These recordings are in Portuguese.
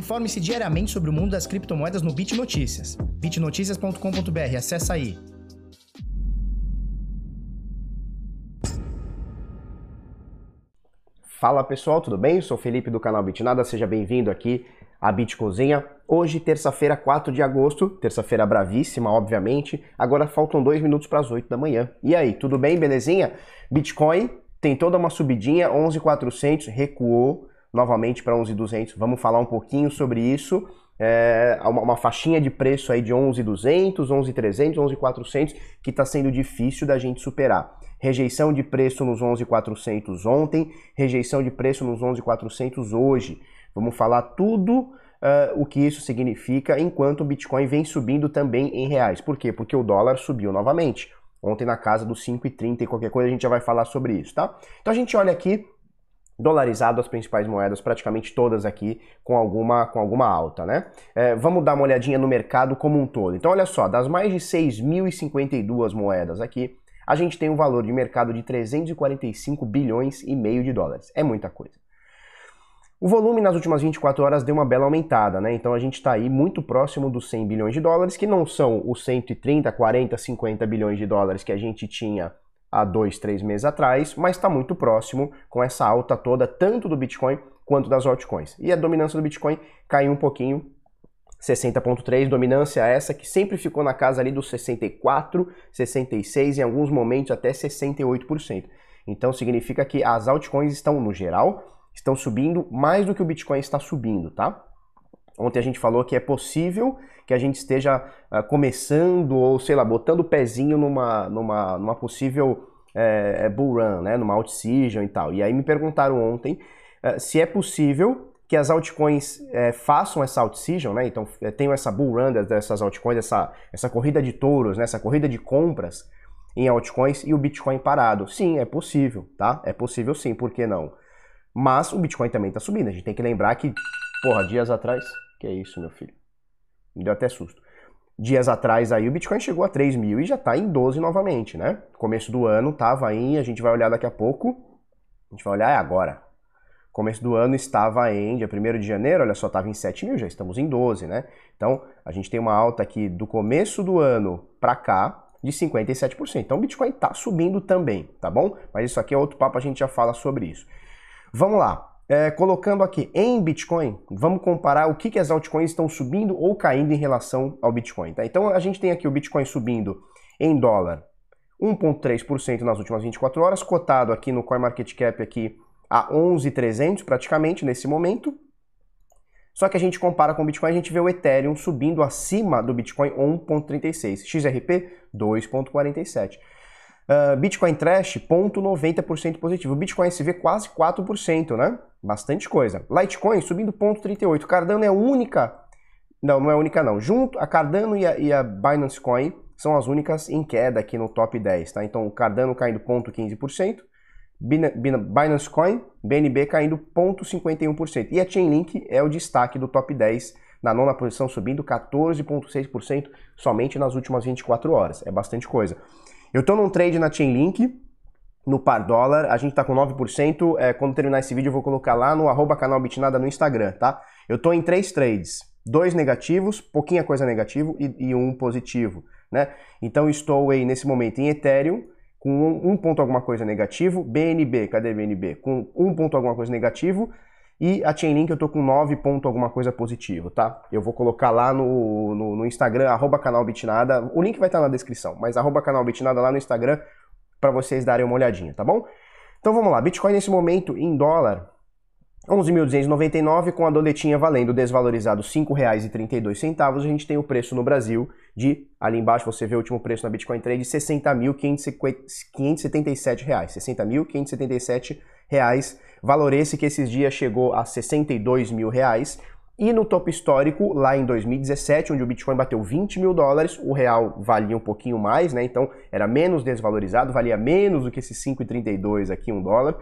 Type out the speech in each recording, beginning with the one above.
Informe-se diariamente sobre o mundo das criptomoedas no Bit Notícias. bitnoticias.com.br, acessa aí. Fala pessoal, tudo bem? Eu sou Felipe do canal Bitnada, seja bem-vindo aqui à Bit Cozinha. Hoje, terça-feira, 4 de agosto, terça-feira bravíssima, obviamente. Agora faltam dois minutos para as 8 da manhã. E aí, tudo bem, belezinha? Bitcoin tem toda uma subidinha, 11.400, recuou novamente para 11.200. Vamos falar um pouquinho sobre isso. É uma, uma faixinha de preço aí de 11.200, 11.300, 11.400 que está sendo difícil da gente superar. Rejeição de preço nos 11.400 ontem, rejeição de preço nos 11.400 hoje. Vamos falar tudo uh, o que isso significa enquanto o Bitcoin vem subindo também em reais. Por quê? Porque o dólar subiu novamente. Ontem na casa dos 5,30 e qualquer coisa a gente já vai falar sobre isso, tá? Então a gente olha aqui dolarizado as principais moedas, praticamente todas aqui com alguma, com alguma alta, né? É, vamos dar uma olhadinha no mercado como um todo. Então olha só, das mais de 6.052 moedas aqui, a gente tem um valor de mercado de 345 bilhões e meio de dólares. É muita coisa. O volume nas últimas 24 horas deu uma bela aumentada, né? Então a gente está aí muito próximo dos 100 bilhões de dólares, que não são os 130, 40, 50 bilhões de dólares que a gente tinha há dois, três meses atrás, mas está muito próximo com essa alta toda, tanto do Bitcoin quanto das altcoins. E a dominância do Bitcoin caiu um pouquinho, 60.3, dominância essa que sempre ficou na casa ali dos 64, 66, em alguns momentos até 68%. Então significa que as altcoins estão, no geral, estão subindo mais do que o Bitcoin está subindo, tá? Ontem a gente falou que é possível que a gente esteja uh, começando ou, sei lá, botando o pezinho numa, numa, numa possível é, bull run, né, numa out-season e tal. E aí me perguntaram ontem uh, se é possível que as altcoins façam essa out-season, né, então tenham essa bull run dessas altcoins, essa, essa corrida de touros, né, essa corrida de compras em altcoins e o Bitcoin parado. Sim, é possível, tá? É possível sim, por que não? Mas o Bitcoin também está subindo. A gente tem que lembrar que, porra, dias atrás. Que é isso, meu filho? Me deu até susto. Dias atrás aí o Bitcoin chegou a 3 mil e já está em 12 novamente, né? Começo do ano estava em, a gente vai olhar daqui a pouco. A gente vai olhar é agora. Começo do ano estava em, dia 1 de janeiro, olha só, estava em 7 mil, já estamos em 12, né? Então, a gente tem uma alta aqui do começo do ano para cá de 57%. Então, o Bitcoin está subindo também, tá bom? Mas isso aqui é outro papo, a gente já fala sobre isso. Vamos lá. É, colocando aqui em Bitcoin, vamos comparar o que, que as altcoins estão subindo ou caindo em relação ao Bitcoin. Tá? Então a gente tem aqui o Bitcoin subindo em dólar 1,3% nas últimas 24 horas, cotado aqui no CoinMarketCap aqui a 11,300 praticamente nesse momento. Só que a gente compara com o Bitcoin, a gente vê o Ethereum subindo acima do Bitcoin 1,36, XRP 2,47. Uh, Bitcoin Trash, 0,90% positivo. Bitcoin SV, quase 4%, né? Bastante coisa. Litecoin subindo 0,38%. Cardano é a única. Não, não é a única, não. Junto, a Cardano e a, e a Binance Coin são as únicas em queda aqui no top 10, tá? Então, Cardano caindo 0,15%. Binance Coin, BNB caindo 0,51%. E a Chainlink é o destaque do top 10, na nona posição, subindo 14,6% somente nas últimas 24 horas. É bastante coisa. Eu estou num trade na Chainlink, no par dólar, a gente está com 9%, é, quando terminar esse vídeo eu vou colocar lá no arroba canal Bitnada no Instagram, tá? Eu estou em três trades, dois negativos, pouquinha coisa negativo e, e um positivo, né? Então estou aí nesse momento em Ethereum, com um, um, ponto alguma coisa negativo, BNB, cadê BNB? Com um ponto alguma coisa negativo, e a Chainlink eu tô com 9 ponto alguma coisa positivo, tá? Eu vou colocar lá no, no, no Instagram, arroba canal Bitnada. O link vai estar na descrição, mas arroba canal Bitnada lá no Instagram para vocês darem uma olhadinha, tá bom? Então vamos lá, Bitcoin nesse momento em dólar, 11.299 com a doletinha valendo desvalorizado R$ 5,32. A gente tem o preço no Brasil de, ali embaixo você vê o último preço na Bitcoin Trade, R$ 60.577. R$ 60.577 reais, valor esse que esses dias chegou a 62 mil reais. E no topo histórico, lá em 2017, onde o Bitcoin bateu 20 mil dólares, o real valia um pouquinho mais, né? Então era menos desvalorizado, valia menos do que esses 5,32 aqui, um dólar.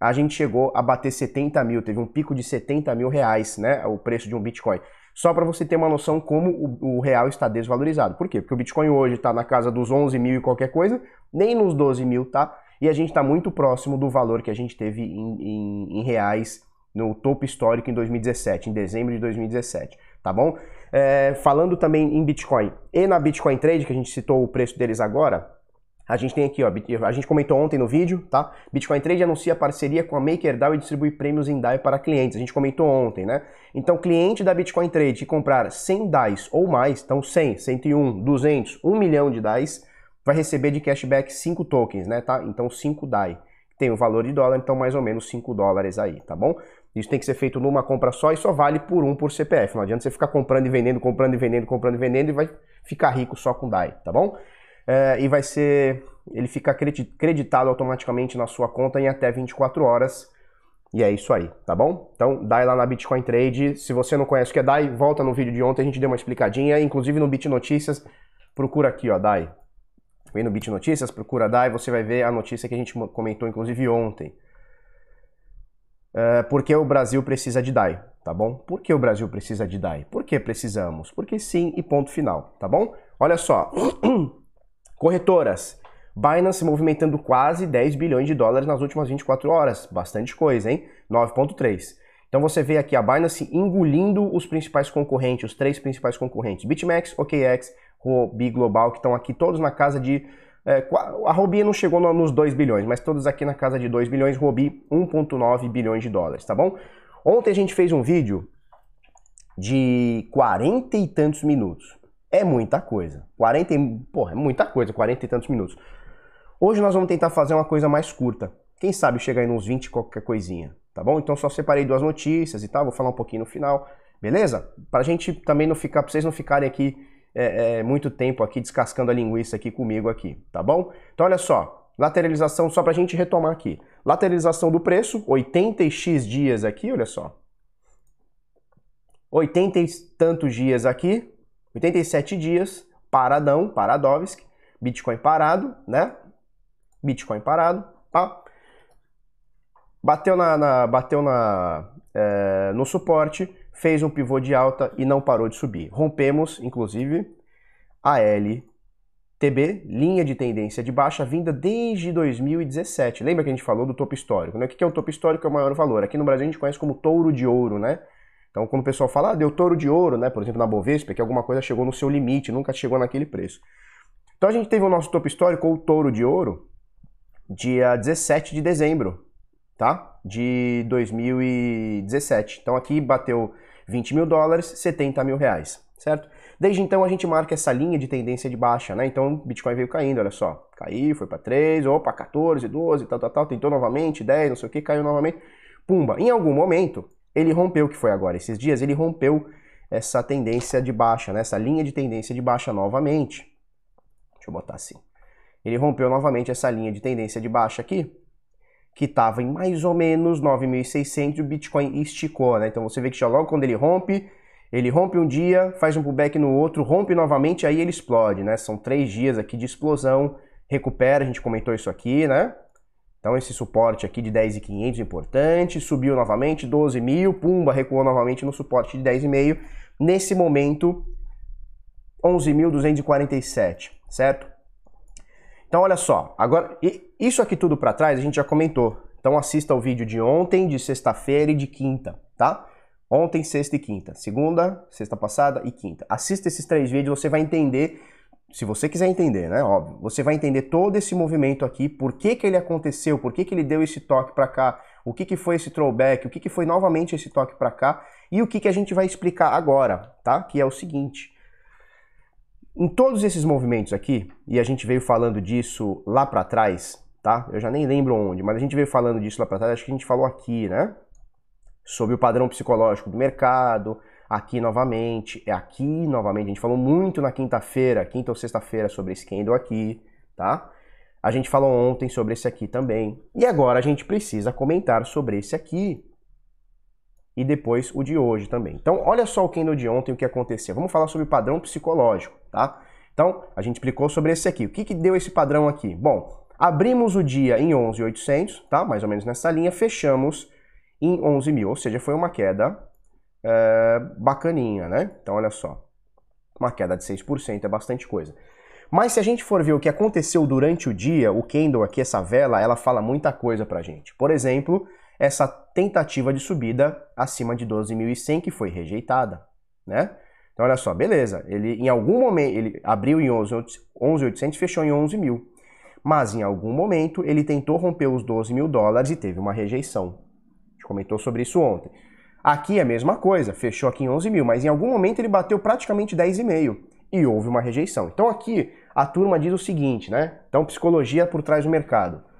A gente chegou a bater 70 mil, teve um pico de 70 mil reais, né? O preço de um Bitcoin. Só para você ter uma noção como o, o, real está desvalorizado. Por quê? Porque o Bitcoin hoje está na casa dos 11 mil e qualquer coisa, nem nos 12 mil, tá? E a gente está muito próximo do valor que a gente teve em, em, em reais no topo histórico em 2017, em dezembro de 2017, tá bom? É, falando também em Bitcoin e na Bitcoin Trade, que a gente citou o preço deles agora, a gente tem aqui, ó, a gente comentou ontem no vídeo, tá? Bitcoin Trade anuncia parceria com a MakerDAO e distribui prêmios em DAI para clientes. A gente comentou ontem, né? Então, cliente da Bitcoin Trade que comprar 100 DAIs ou mais, então 100, 101, 200, 1 milhão de DAIs, vai receber de cashback 5 tokens, né, tá? Então 5 DAI. Tem o valor de dólar, então mais ou menos 5 dólares aí, tá bom? Isso tem que ser feito numa compra só e só vale por um por CPF. Não adianta você ficar comprando e vendendo, comprando e vendendo, comprando e vendendo e vai ficar rico só com DAI, tá bom? É, e vai ser. Ele fica creditado automaticamente na sua conta em até 24 horas. E é isso aí, tá bom? Então, DAI lá na Bitcoin Trade. Se você não conhece o que é DAI, volta no vídeo de ontem, a gente deu uma explicadinha. Inclusive no Bit Notícias, procura aqui, ó, DAI. Vem no Bit Notícias, procura DAI, você vai ver a notícia que a gente comentou, inclusive, ontem. Uh, por que o Brasil precisa de DAI, tá bom? Por que o Brasil precisa de DAI? Por que precisamos? Porque sim e ponto final, tá bom? Olha só, corretoras, Binance movimentando quase 10 bilhões de dólares nas últimas 24 horas, bastante coisa, hein? 9.3. Então você vê aqui a Binance engolindo os principais concorrentes, os três principais concorrentes, BitMEX, OKX, Huobi Global, que estão aqui todos na casa de é, a Robi não chegou nos 2 bilhões, mas todos aqui na casa de 2 bilhões, Robi 1,9 bilhões de dólares, tá bom? Ontem a gente fez um vídeo de 40 e tantos minutos. É muita coisa. 40 e... Porra, é muita coisa, 40 e tantos minutos. Hoje nós vamos tentar fazer uma coisa mais curta. Quem sabe chegar aí nos 20 qualquer coisinha, tá bom? Então só separei duas notícias e tal, vou falar um pouquinho no final, beleza? Pra gente também não ficar, pra vocês não ficarem aqui é, é, muito tempo aqui descascando a linguiça aqui comigo aqui, tá bom? Então olha só, lateralização só para a gente retomar aqui. Lateralização do preço, 80x dias aqui, olha só. 80 e tantos dias aqui, 87 dias, paradão, Paradovsk, Bitcoin parado, né? Bitcoin parado, tá? Bateu na, na bateu na, é, no suporte, fez um pivô de alta e não parou de subir. Rompemos, inclusive, a LTB, linha de tendência de baixa, vinda desde 2017. Lembra que a gente falou do topo histórico? Né? O que é o topo histórico? É o maior valor. Aqui no Brasil a gente conhece como touro de ouro, né? Então, quando o pessoal fala, ah, deu touro de ouro, né? Por exemplo, na Bovespa, que alguma coisa chegou no seu limite, nunca chegou naquele preço. Então, a gente teve o nosso topo histórico, ou touro de ouro, dia 17 de dezembro, tá? De 2017. Então, aqui bateu 20 mil dólares, 70 mil reais, certo? Desde então a gente marca essa linha de tendência de baixa, né? Então o Bitcoin veio caindo, olha só. Caiu, foi para 3, opa, 14, 12, tal, tal, tal, tentou novamente, 10, não sei o que, caiu novamente. Pumba. Em algum momento, ele rompeu, que foi agora esses dias, ele rompeu essa tendência de baixa, né? Essa linha de tendência de baixa novamente. Deixa eu botar assim. Ele rompeu novamente essa linha de tendência de baixa aqui, que estava em mais ou menos 9.600 e o Bitcoin esticou, né? Então você vê que já logo quando ele rompe, ele rompe um dia, faz um pullback no outro, rompe novamente, aí ele explode, né? São três dias aqui de explosão, recupera, a gente comentou isso aqui, né? Então esse suporte aqui de 10.500 importante, subiu novamente, 12 mil, pumba, recuou novamente no suporte de 10,5. Nesse momento, 11.247, certo? Então, olha só, agora, isso aqui tudo para trás a gente já comentou. Então, assista o vídeo de ontem, de sexta-feira e de quinta, tá? Ontem, sexta e quinta. Segunda, sexta passada e quinta. Assista esses três vídeos, você vai entender, se você quiser entender, né? Óbvio. Você vai entender todo esse movimento aqui, por que, que ele aconteceu, por que, que ele deu esse toque para cá, o que, que foi esse throwback, o que, que foi novamente esse toque para cá e o que, que a gente vai explicar agora, tá? Que é o seguinte. Em todos esses movimentos aqui, e a gente veio falando disso lá para trás, tá? Eu já nem lembro onde, mas a gente veio falando disso lá para trás, acho que a gente falou aqui, né? Sobre o padrão psicológico do mercado, aqui novamente, é aqui novamente, a gente falou muito na quinta-feira, quinta ou sexta-feira sobre esse candle aqui, tá? A gente falou ontem sobre esse aqui também. E agora a gente precisa comentar sobre esse aqui, e depois o de hoje também. Então, olha só o candle de ontem, o que aconteceu. Vamos falar sobre o padrão psicológico, tá? Então, a gente explicou sobre esse aqui. O que, que deu esse padrão aqui? Bom, abrimos o dia em 11.800, tá? Mais ou menos nessa linha, fechamos em 11.000, ou seja, foi uma queda é, bacaninha, né? Então, olha só, uma queda de 6% é bastante coisa. Mas se a gente for ver o que aconteceu durante o dia, o candle aqui, essa vela, ela fala muita coisa pra gente. Por exemplo, essa tentativa de subida acima de 12.100 que foi rejeitada, né? Então olha só, beleza, ele em algum momento, ele abriu em 11.800 e fechou em 11.000. Mas em algum momento ele tentou romper os 12 mil dólares e teve uma rejeição. A gente comentou sobre isso ontem. Aqui é a mesma coisa, fechou aqui em 11 mil, mas em algum momento ele bateu praticamente 10,5 e houve uma rejeição. Então aqui a turma diz o seguinte, né? Então psicologia por trás do mercado.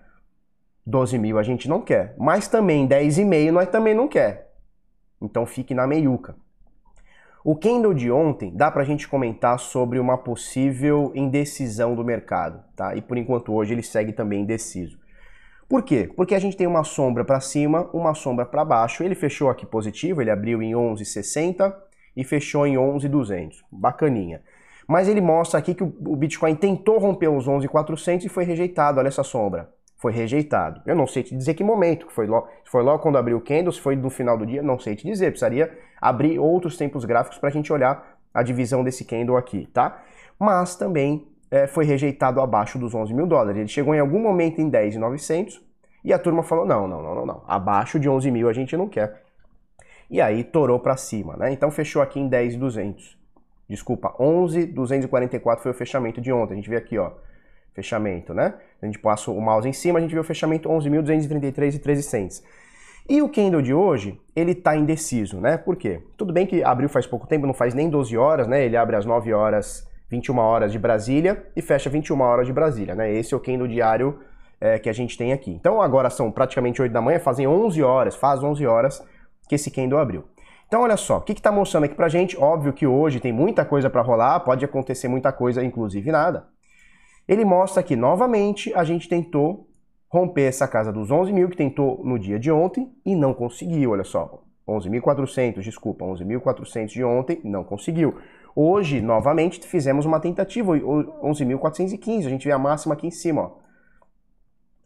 12 mil a gente não quer, mas também 10,5 nós também não quer. Então fique na meiuca. O candle de ontem dá para a gente comentar sobre uma possível indecisão do mercado, tá? E por enquanto hoje ele segue também indeciso. Por quê? Porque a gente tem uma sombra para cima, uma sombra para baixo. Ele fechou aqui positivo, ele abriu em 11,60 e fechou em 11,200. Bacaninha. Mas ele mostra aqui que o Bitcoin tentou romper os 11,400 e foi rejeitado. Olha essa sombra foi rejeitado. Eu não sei te dizer que momento, foi logo, se foi logo quando abriu o candle, se foi no final do dia, não sei te dizer. Precisaria abrir outros tempos gráficos para a gente olhar a divisão desse candle aqui, tá? Mas também é, foi rejeitado abaixo dos 11 mil dólares. Ele chegou em algum momento em 10,900 e a turma falou, não, não, não, não, não, abaixo de 11 mil a gente não quer. E aí torou para cima, né? Então fechou aqui em 10,200. Desculpa, 11,244 foi o fechamento de ontem. A gente vê aqui, ó, fechamento, né? A gente passa o mouse em cima, a gente vê o fechamento 11.233 e 13 cents. E o candle de hoje, ele tá indeciso, né? Por quê? Tudo bem que abriu faz pouco tempo, não faz nem 12 horas, né? Ele abre às 9 horas, 21 horas de Brasília e fecha 21 horas de Brasília, né? Esse é o candle diário é, que a gente tem aqui. Então agora são praticamente 8 da manhã, fazem 11 horas, faz 11 horas que esse candle abriu. Então olha só, o que está mostrando aqui pra gente? Óbvio que hoje tem muita coisa para rolar, pode acontecer muita coisa, inclusive nada. Ele mostra que, novamente, a gente tentou romper essa casa dos 11 mil, que tentou no dia de ontem e não conseguiu, olha só. 11.400, desculpa, 11.400 de ontem, não conseguiu. Hoje, novamente, fizemos uma tentativa, 11.415, a gente vê a máxima aqui em cima, ó.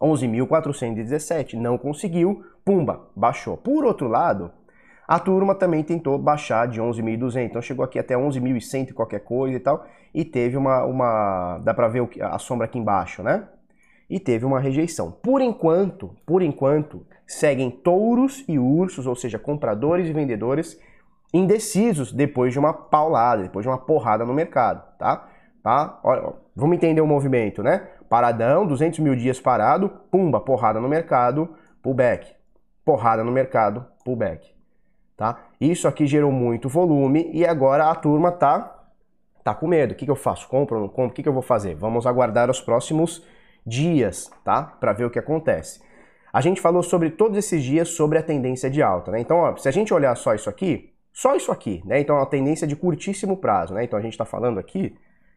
11.417, não conseguiu, pumba, baixou. Por outro lado, a turma também tentou baixar de 11.200, então chegou aqui até 11.100 e qualquer coisa e tal, e teve uma, uma dá para ver a sombra aqui embaixo, né? E teve uma rejeição. Por enquanto, por enquanto, seguem touros e ursos, ou seja, compradores e vendedores indecisos depois de uma paulada, depois de uma porrada no mercado, tá? Tá? Olha, vamos entender o movimento, né? Paradão, 200 mil dias parado, pumba, porrada no mercado, pullback. Porrada no mercado, pullback. Tá? Isso aqui gerou muito volume e agora a turma tá, tá com medo. O que, que eu faço? Compro ou não compro? O que, que eu vou fazer? Vamos aguardar os próximos dias, tá? Para ver o que acontece. A gente falou sobre todos esses dias sobre a tendência de alta, né? Então, ó, se a gente olhar só isso aqui, só isso aqui, né? Então, é a tendência de curtíssimo prazo, né? Então, a gente está falando aqui,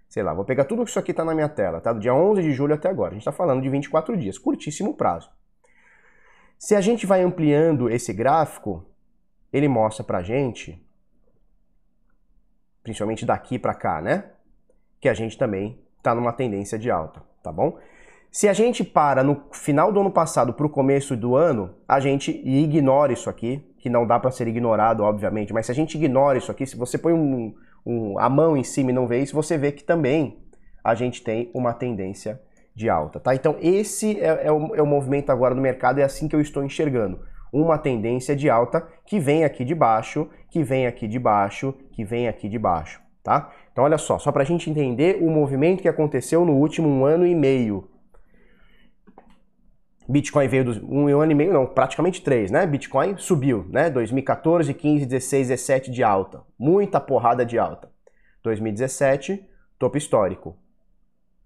sei lá, vou pegar tudo que isso aqui está na minha tela, tá? Do dia 11 de julho até agora. A gente está falando de 24 dias, curtíssimo prazo. Se a gente vai ampliando esse gráfico, ele mostra pra gente, principalmente daqui para cá, né? Que a gente também está numa tendência de alta, tá bom? Se a gente para no final do ano passado para o começo do ano, a gente ignora isso aqui, que não dá para ser ignorado, obviamente, mas se a gente ignora isso aqui, se você põe um, um, a mão em cima e não vê isso, você vê que também a gente tem uma tendência de alta, tá? Então esse é, é, o, é o movimento agora do mercado, é assim que eu estou enxergando uma tendência de alta que vem aqui de baixo, que vem aqui de baixo, que vem aqui de baixo, tá? Então olha só, só para a gente entender o movimento que aconteceu no último um ano e meio. Bitcoin veio dos um ano e meio, não, praticamente três, né? Bitcoin subiu, né? 2014, 15, 16, 17 de alta, muita porrada de alta. 2017, topo histórico.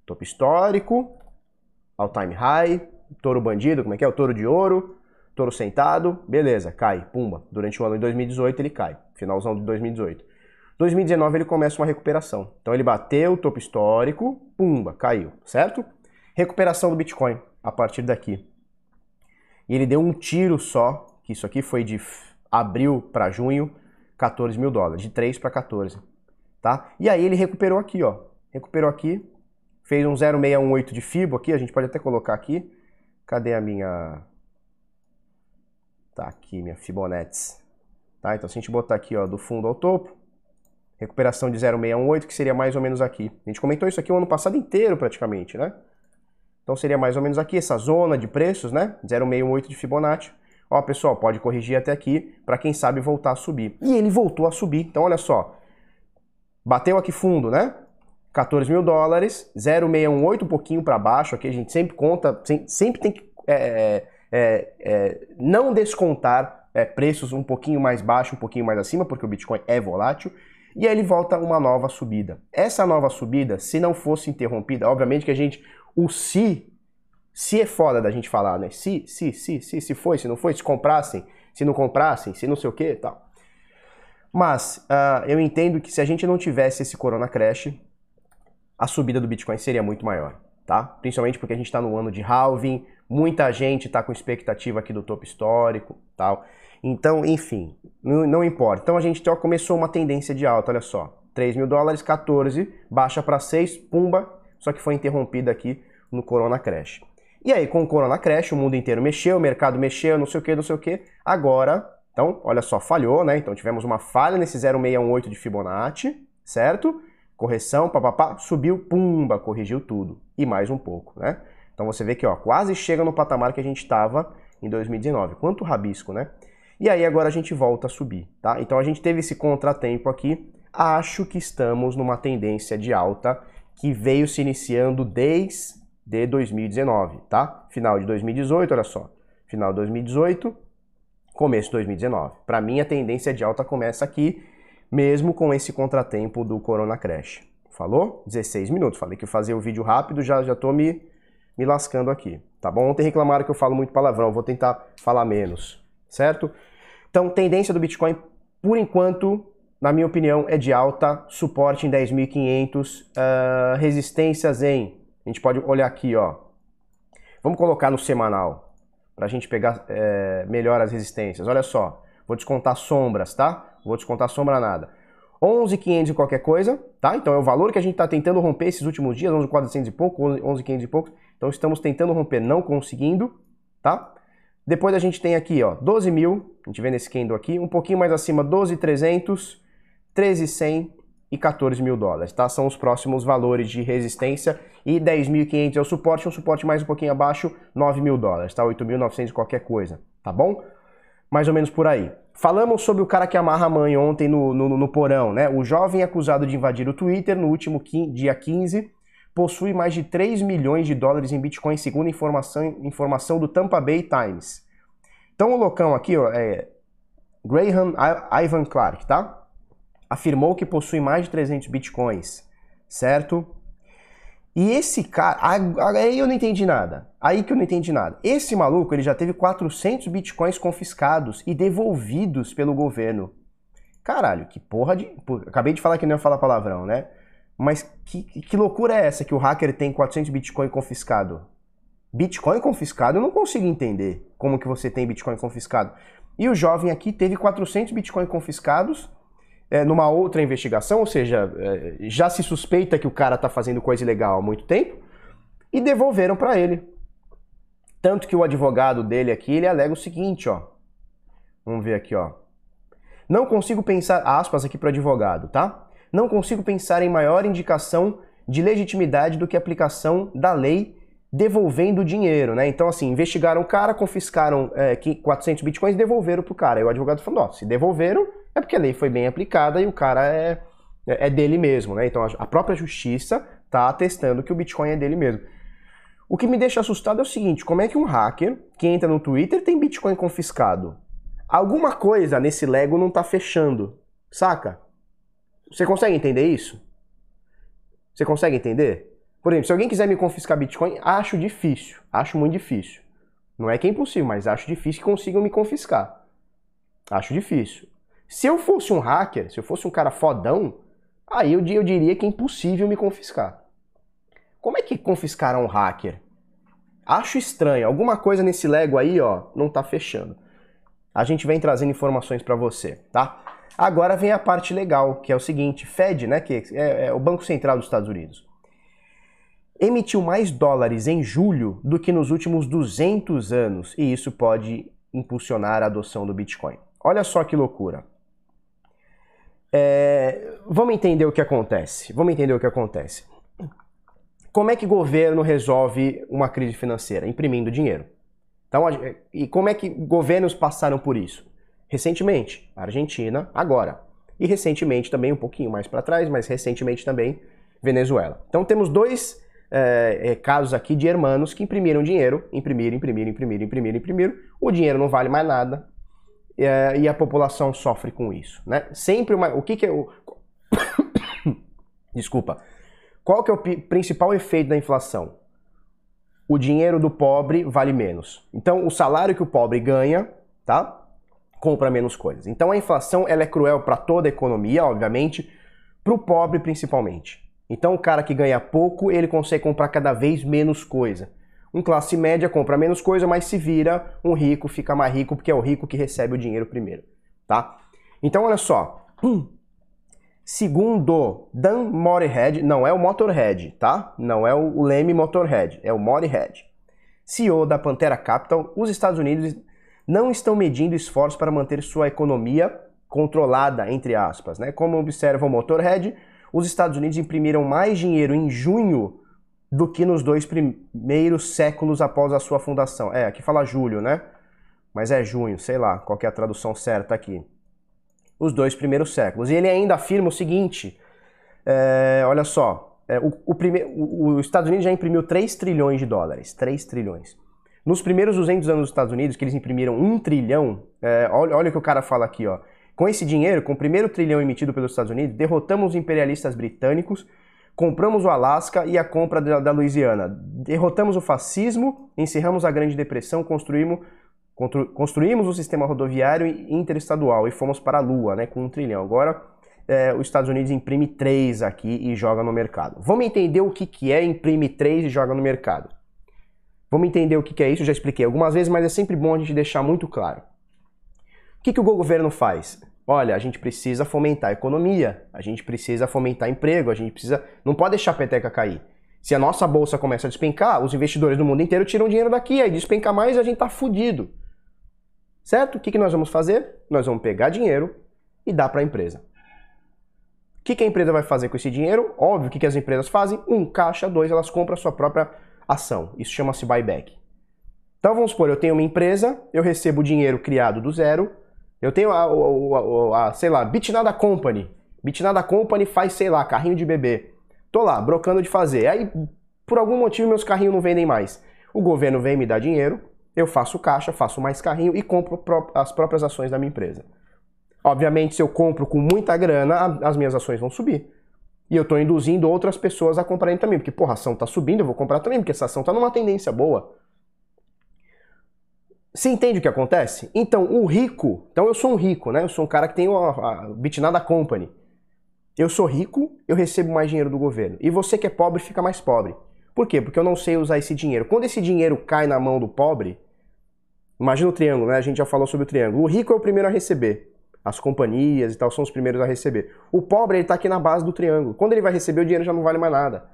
Topo histórico, all time high, touro bandido, como é que é? O touro de ouro, Touro sentado, beleza, cai, pumba. Durante o ano de 2018 ele cai, finalzão de 2018. 2019 ele começa uma recuperação. Então ele bateu o topo histórico, pumba, caiu, certo? Recuperação do Bitcoin a partir daqui. E ele deu um tiro só, que isso aqui foi de abril para junho, 14 mil dólares, de 3 para 14, tá? E aí ele recuperou aqui, ó, recuperou aqui, fez um 0,618 de FIBO aqui, a gente pode até colocar aqui. Cadê a minha Tá aqui minha Fibonacci. Tá? Então se a gente botar aqui ó, do fundo ao topo, recuperação de 0,618, que seria mais ou menos aqui. A gente comentou isso aqui o ano passado inteiro praticamente, né? Então seria mais ou menos aqui essa zona de preços, né? 0,618 de Fibonacci. ó pessoal, pode corrigir até aqui para quem sabe voltar a subir. E ele voltou a subir. Então olha só, bateu aqui fundo, né? 14 mil dólares, 0,618, um pouquinho para baixo. Aqui a gente sempre conta, sempre tem que é, é, é, não descontar é, preços um pouquinho mais baixo, um pouquinho mais acima, porque o Bitcoin é volátil. E aí ele volta uma nova subida. Essa nova subida, se não fosse interrompida, obviamente que a gente, o se, se é foda da gente falar, né? Se, se, se, se, se foi, se não foi, se comprassem, se não comprassem, se não sei o que tal. Mas uh, eu entendo que se a gente não tivesse esse Corona Crash, a subida do Bitcoin seria muito maior, tá? Principalmente porque a gente está no ano de halving, muita gente está com expectativa aqui do topo histórico, tal. Então, enfim, não, não importa. Então a gente ó, começou uma tendência de alta, olha só. 3 mil dólares, 14, baixa para 6, pumba, só que foi interrompida aqui no Corona Crash. E aí, com o Corona Crash, o mundo inteiro mexeu, o mercado mexeu, não sei o que, não sei o que. Agora, então, olha só, falhou, né? Então tivemos uma falha nesse 0618 de Fibonacci, certo? correção, papapá, subiu, pumba, corrigiu tudo. E mais um pouco, né? Então você vê que ó, quase chega no patamar que a gente estava em 2019. Quanto rabisco, né? E aí agora a gente volta a subir, tá? Então a gente teve esse contratempo aqui. Acho que estamos numa tendência de alta que veio se iniciando desde 2019, tá? Final de 2018, olha só. Final de 2018, começo de 2019. Para mim a tendência de alta começa aqui mesmo com esse contratempo do Corona Crash. Falou? 16 minutos. Falei que fazia o vídeo rápido, já já tô me, me lascando aqui. Tá bom? Ontem reclamaram que eu falo muito palavrão, vou tentar falar menos, certo? Então, tendência do Bitcoin, por enquanto, na minha opinião, é de alta, suporte em 10.500, uh, ah, resistências em, a gente pode olhar aqui, ó. Vamos colocar no semanal, para a gente pegar é, melhor as resistências. Olha só, vou descontar sombras, tá? vou descontar sombra nada. 11,500 e qualquer coisa, tá? Então é o valor que a gente está tentando romper esses últimos dias, 11,400 e pouco, 11,500 e pouco. Então estamos tentando romper, não conseguindo, tá? Depois a gente tem aqui, ó, 12 mil, a gente vê nesse candle aqui, um pouquinho mais acima, 12,300, 13,100 e 14 mil dólares, tá? São os próximos valores de resistência e 10.500 é o suporte, um suporte mais um pouquinho abaixo, 9 mil dólares, tá? 8.900 e qualquer coisa, tá bom? Mais ou menos por aí. Falamos sobre o cara que amarra a mãe ontem no, no, no porão, né? O jovem acusado de invadir o Twitter no último dia 15 possui mais de 3 milhões de dólares em Bitcoin, segundo informação, informação do Tampa Bay Times. Então o loucão aqui, ó, é Graham Ivan Clark, tá? Afirmou que possui mais de 300 Bitcoins, certo? E esse cara, aí eu não entendi nada. Aí que eu não entendi nada. Esse maluco, ele já teve 400 bitcoins confiscados e devolvidos pelo governo. Caralho, que porra de. Acabei de falar que não ia falar palavrão, né? Mas que, que loucura é essa que o hacker tem 400 bitcoin confiscado? Bitcoin confiscado eu não consigo entender como que você tem bitcoin confiscado. E o jovem aqui teve 400 bitcoin confiscados é, numa outra investigação, ou seja, é, já se suspeita que o cara está fazendo coisa ilegal há muito tempo, e devolveram para ele. Tanto que o advogado dele aqui, ele alega o seguinte, ó. Vamos ver aqui, ó. Não consigo pensar, aspas aqui para o advogado, tá? Não consigo pensar em maior indicação de legitimidade do que a aplicação da lei devolvendo o dinheiro, né? Então, assim, investigaram o cara, confiscaram é, 400 bitcoins e devolveram pro cara. E o advogado falou, se devolveram, é porque a lei foi bem aplicada e o cara é, é, é dele mesmo, né? Então, a própria justiça tá atestando que o Bitcoin é dele mesmo. O que me deixa assustado é o seguinte, como é que um hacker que entra no Twitter tem Bitcoin confiscado? Alguma coisa nesse Lego não tá fechando, saca? Você consegue entender isso? Você consegue entender? Por exemplo, se alguém quiser me confiscar Bitcoin, acho difícil. Acho muito difícil. Não é que é impossível, mas acho difícil que consigam me confiscar. Acho difícil. Se eu fosse um hacker, se eu fosse um cara fodão, aí eu, eu diria que é impossível me confiscar. Como é que confiscaram um hacker? Acho estranho. Alguma coisa nesse Lego aí, ó, não tá fechando. A gente vem trazendo informações para você, tá? Agora vem a parte legal, que é o seguinte: Fed, né, que é, é o Banco Central dos Estados Unidos emitiu mais dólares em julho do que nos últimos 200 anos, e isso pode impulsionar a adoção do Bitcoin. Olha só que loucura. É, vamos entender o que acontece. Vamos entender o que acontece. Como é que o governo resolve uma crise financeira? Imprimindo dinheiro. Então, e como é que governos passaram por isso? Recentemente, Argentina, agora. E recentemente também, um pouquinho mais para trás, mas recentemente também, Venezuela. Então temos dois é, casos aqui de hermanos que imprimiram dinheiro, imprimiram, imprimiram, imprimiram, imprimiram, imprimiram. O dinheiro não vale mais nada é, e a população sofre com isso. Né? Sempre uma, o que, que é o. Desculpa. Qual que é o principal efeito da inflação? O dinheiro do pobre vale menos. Então, o salário que o pobre ganha, tá? Compra menos coisas. Então a inflação ela é cruel para toda a economia, obviamente, para o pobre principalmente. Então o cara que ganha pouco, ele consegue comprar cada vez menos coisa. Um classe média compra menos coisa, mas se vira, um rico fica mais rico porque é o rico que recebe o dinheiro primeiro, tá? Então olha só, segundo Dan Morehead, não é o Motorhead, tá? Não é o Leme Motorhead, é o Morehead. CEO da Pantera Capital, os Estados Unidos não estão medindo esforços para manter sua economia controlada, entre aspas. Né? Como observa o Motorhead, os Estados Unidos imprimiram mais dinheiro em junho do que nos dois primeiros séculos após a sua fundação. É, aqui fala julho, né? Mas é junho, sei lá qual é a tradução certa aqui. Os dois primeiros séculos. E ele ainda afirma o seguinte: é, olha só, é, o, o, prime... o, os Estados Unidos já imprimiu 3 trilhões de dólares. 3 trilhões. Nos primeiros 200 anos dos Estados Unidos, que eles imprimiram um trilhão, é, olha, olha o que o cara fala aqui, ó. Com esse dinheiro, com o primeiro trilhão emitido pelos Estados Unidos, derrotamos os imperialistas britânicos, compramos o Alasca e a compra da, da Louisiana, derrotamos o fascismo, encerramos a Grande Depressão, construímos, construímos o sistema rodoviário interestadual e fomos para a Lua, né, com um trilhão. Agora, é, os Estados Unidos imprime três aqui e joga no mercado. Vamos entender o que, que é imprime três e joga no mercado. Vamos entender o que é isso, já expliquei algumas vezes, mas é sempre bom a gente deixar muito claro. O que, que o governo faz? Olha, a gente precisa fomentar a economia, a gente precisa fomentar emprego, a gente precisa. Não pode deixar a peteca cair. Se a nossa bolsa começa a despencar, os investidores do mundo inteiro tiram dinheiro daqui, aí despenca mais e a gente tá fudido. Certo? O que, que nós vamos fazer? Nós vamos pegar dinheiro e dar para a empresa. O que, que a empresa vai fazer com esse dinheiro? Óbvio, o que, que as empresas fazem? Um, caixa, dois, elas compram a sua própria ação. Isso chama-se buyback. Então vamos supor, eu tenho uma empresa, eu recebo dinheiro criado do zero, eu tenho a, a, a, a sei lá, Bitnada Company. Bitnada Company faz, sei lá, carrinho de bebê. Tô lá, brocando de fazer. Aí, por algum motivo, meus carrinhos não vendem mais. O governo vem me dar dinheiro, eu faço caixa, faço mais carrinho e compro as próprias ações da minha empresa. Obviamente, se eu compro com muita grana, as minhas ações vão subir. E eu estou induzindo outras pessoas a comprarem também, porque, porra, a ação está subindo, eu vou comprar também, porque essa ação está numa tendência boa. Você entende o que acontece? Então, o rico, então eu sou um rico, né? Eu sou um cara que tem a, a Bitnada Company. Eu sou rico, eu recebo mais dinheiro do governo. E você que é pobre fica mais pobre. Por quê? Porque eu não sei usar esse dinheiro. Quando esse dinheiro cai na mão do pobre, imagina o triângulo, né? A gente já falou sobre o triângulo. O rico é o primeiro a receber as companhias e tal são os primeiros a receber. O pobre ele está aqui na base do triângulo. Quando ele vai receber, o dinheiro já não vale mais nada.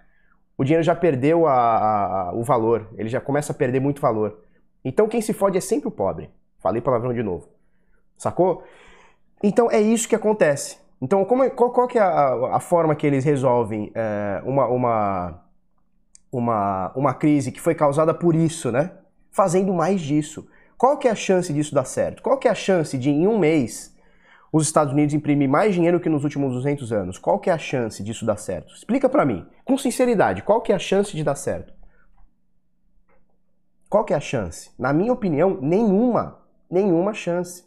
O dinheiro já perdeu a, a, a, o valor, ele já começa a perder muito valor. Então quem se fode é sempre o pobre. Falei palavrão de novo. Sacou? Então é isso que acontece. Então como, qual, qual que é a, a, forma que eles resolvem é, uma, uma, uma, uma crise que foi causada por isso, né? Fazendo mais disso. Qual que é a chance disso dar certo? Qual que é a chance de em um mês os Estados Unidos imprimem mais dinheiro que nos últimos 200 anos. Qual que é a chance disso dar certo? Explica para mim, com sinceridade, qual que é a chance de dar certo? Qual que é a chance? Na minha opinião, nenhuma, nenhuma chance.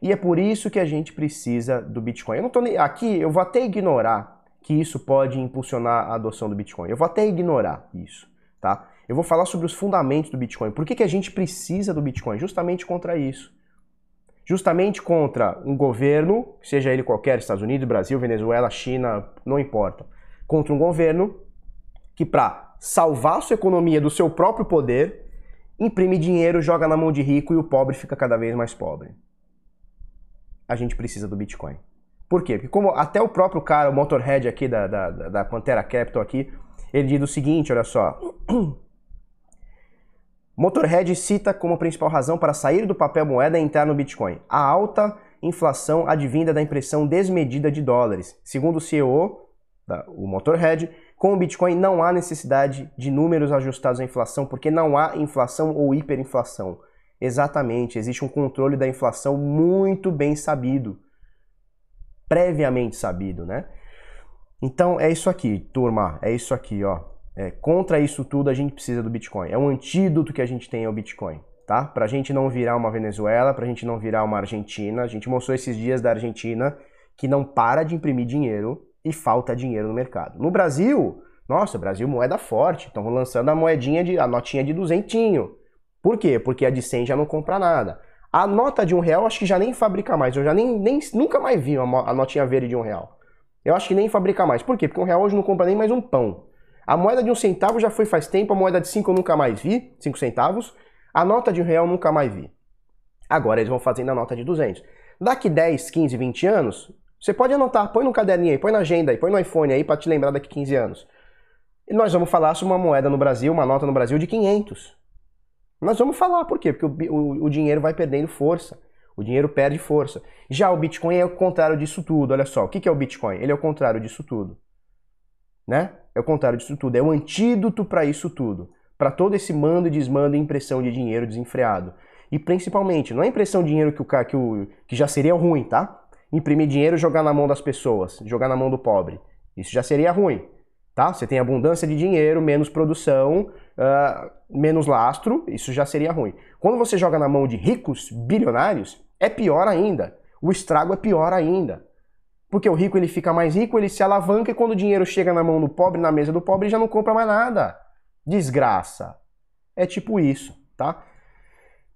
E é por isso que a gente precisa do Bitcoin. Eu não tô nem, aqui, eu vou até ignorar que isso pode impulsionar a adoção do Bitcoin. Eu vou até ignorar isso, tá? Eu vou falar sobre os fundamentos do Bitcoin. Por que, que a gente precisa do Bitcoin? Justamente contra isso justamente contra um governo, seja ele qualquer, Estados Unidos, Brasil, Venezuela, China, não importa, contra um governo que para salvar sua economia do seu próprio poder, imprime dinheiro, joga na mão de rico e o pobre fica cada vez mais pobre. A gente precisa do Bitcoin. Por quê? Porque como até o próprio cara, o Motorhead aqui da, da, da Pantera Capital aqui, ele diz o seguinte, olha só. Motorhead cita como principal razão para sair do papel moeda e entrar no Bitcoin a alta inflação advinda da impressão desmedida de dólares. Segundo o CEO, o Motorhead, com o Bitcoin não há necessidade de números ajustados à inflação, porque não há inflação ou hiperinflação. Exatamente, existe um controle da inflação muito bem sabido, previamente sabido, né? Então é isso aqui, turma, é isso aqui, ó. É, contra isso tudo a gente precisa do Bitcoin. É um antídoto que a gente tem ao Bitcoin, tá? Pra gente não virar uma Venezuela, pra gente não virar uma Argentina. A gente mostrou esses dias da Argentina que não para de imprimir dinheiro e falta dinheiro no mercado. No Brasil, nossa, Brasil moeda forte, estão lançando a moedinha de a notinha de duzentinho. Por quê? Porque a de 100 já não compra nada. A nota de um real acho que já nem fabrica mais. Eu já nem, nem nunca mais vi a notinha verde de um real. Eu acho que nem fabrica mais. Por quê? Porque um real hoje não compra nem mais um pão. A moeda de um centavo já foi faz tempo, a moeda de cinco eu nunca mais vi, cinco centavos. A nota de um real eu nunca mais vi. Agora eles vão fazendo a nota de 200. Daqui 10, 15, 20 anos, você pode anotar, põe no caderninho aí, põe na agenda aí, põe no iPhone aí para te lembrar daqui 15 anos. E nós vamos falar sobre uma moeda no Brasil, uma nota no Brasil de 500. Nós vamos falar, por quê? Porque o, o, o dinheiro vai perdendo força. O dinheiro perde força. Já o Bitcoin é o contrário disso tudo. Olha só, o que é o Bitcoin? Ele é o contrário disso tudo. Né? É o contrário disso tudo. É o antídoto para isso tudo. Para todo esse mando e desmando e impressão de dinheiro desenfreado. E principalmente, não é impressão de dinheiro que, o, que, o, que já seria ruim, tá? Imprimir dinheiro e jogar na mão das pessoas, jogar na mão do pobre. Isso já seria ruim. Tá? Você tem abundância de dinheiro, menos produção, uh, menos lastro, isso já seria ruim. Quando você joga na mão de ricos, bilionários, é pior ainda. O estrago é pior ainda. Porque o rico ele fica mais rico, ele se alavanca e quando o dinheiro chega na mão do pobre, na mesa do pobre, ele já não compra mais nada. Desgraça. É tipo isso, tá?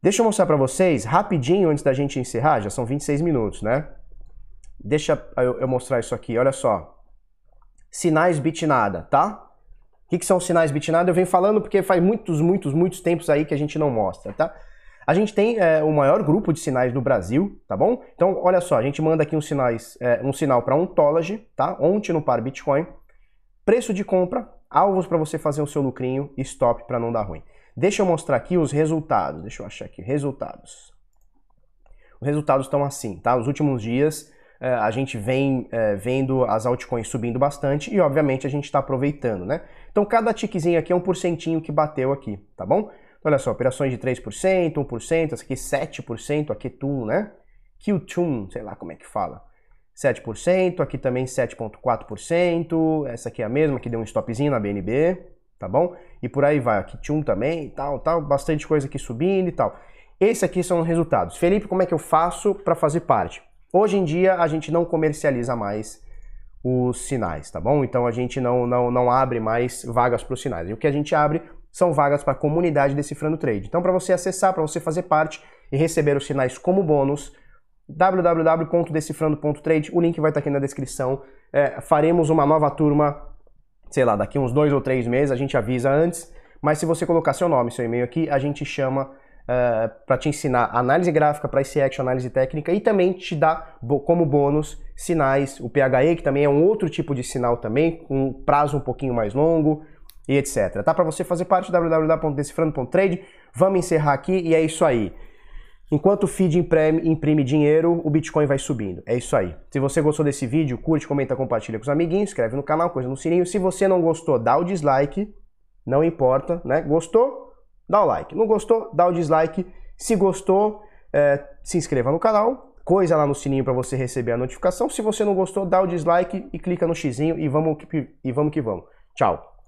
Deixa eu mostrar para vocês rapidinho antes da gente encerrar, já são 26 minutos, né? Deixa eu mostrar isso aqui, olha só sinais bitnada, tá? O que, que são sinais bitnada? Eu venho falando porque faz muitos, muitos, muitos tempos aí que a gente não mostra, tá? A gente tem é, o maior grupo de sinais no Brasil, tá bom? Então, olha só, a gente manda aqui sinais, é, um sinal para Ontology, tá? Ontem no par Bitcoin, preço de compra, alvos para você fazer o seu lucrinho stop para não dar ruim. Deixa eu mostrar aqui os resultados. Deixa eu achar aqui, resultados. Os resultados estão assim, tá? Os últimos dias é, a gente vem é, vendo as altcoins subindo bastante e, obviamente, a gente está aproveitando, né? Então, cada tiquezinho aqui é um porcentinho que bateu aqui, tá bom? Olha só, operações de 3%, 1%, essa aqui 7%, aqui TUM, né? QTUM, sei lá como é que fala. 7%, aqui também 7,4%, essa aqui é a mesma, que deu um stopzinho na BNB, tá bom? E por aí vai, aqui TUM também, tal, tal, bastante coisa aqui subindo e tal. Esse aqui são os resultados. Felipe, como é que eu faço para fazer parte? Hoje em dia a gente não comercializa mais os sinais, tá bom? Então a gente não, não, não abre mais vagas para os sinais. E o que a gente abre são vagas para a comunidade Decifrando Trade. Então para você acessar, para você fazer parte e receber os sinais como bônus, www.decifrando.trade, o link vai estar aqui na descrição. É, faremos uma nova turma, sei lá, daqui uns dois ou três meses, a gente avisa antes, mas se você colocar seu nome, seu e-mail aqui, a gente chama uh, eh, para te ensinar análise gráfica, price action, análise técnica e também te dá como bônus sinais, o PHE, que também é um outro tipo de sinal também, com um prazo um pouquinho mais longo e etc. Tá para você fazer parte www.decifrando.trade. Vamos encerrar aqui e é isso aí. Enquanto o feed imprime, imprime, dinheiro, o Bitcoin vai subindo. É isso aí. Se você gostou desse vídeo, curte, comenta, compartilha com os amiguinhos, inscreve no canal, coisa no sininho. Se você não gostou, dá o dislike, não importa, né? Gostou? dá o like. Não gostou, dá o dislike. Se gostou, é, se inscreva no canal, coisa lá no sininho para você receber a notificação. Se você não gostou, dá o dislike e clica no xizinho e vamos que, e vamos, que vamos. Tchau!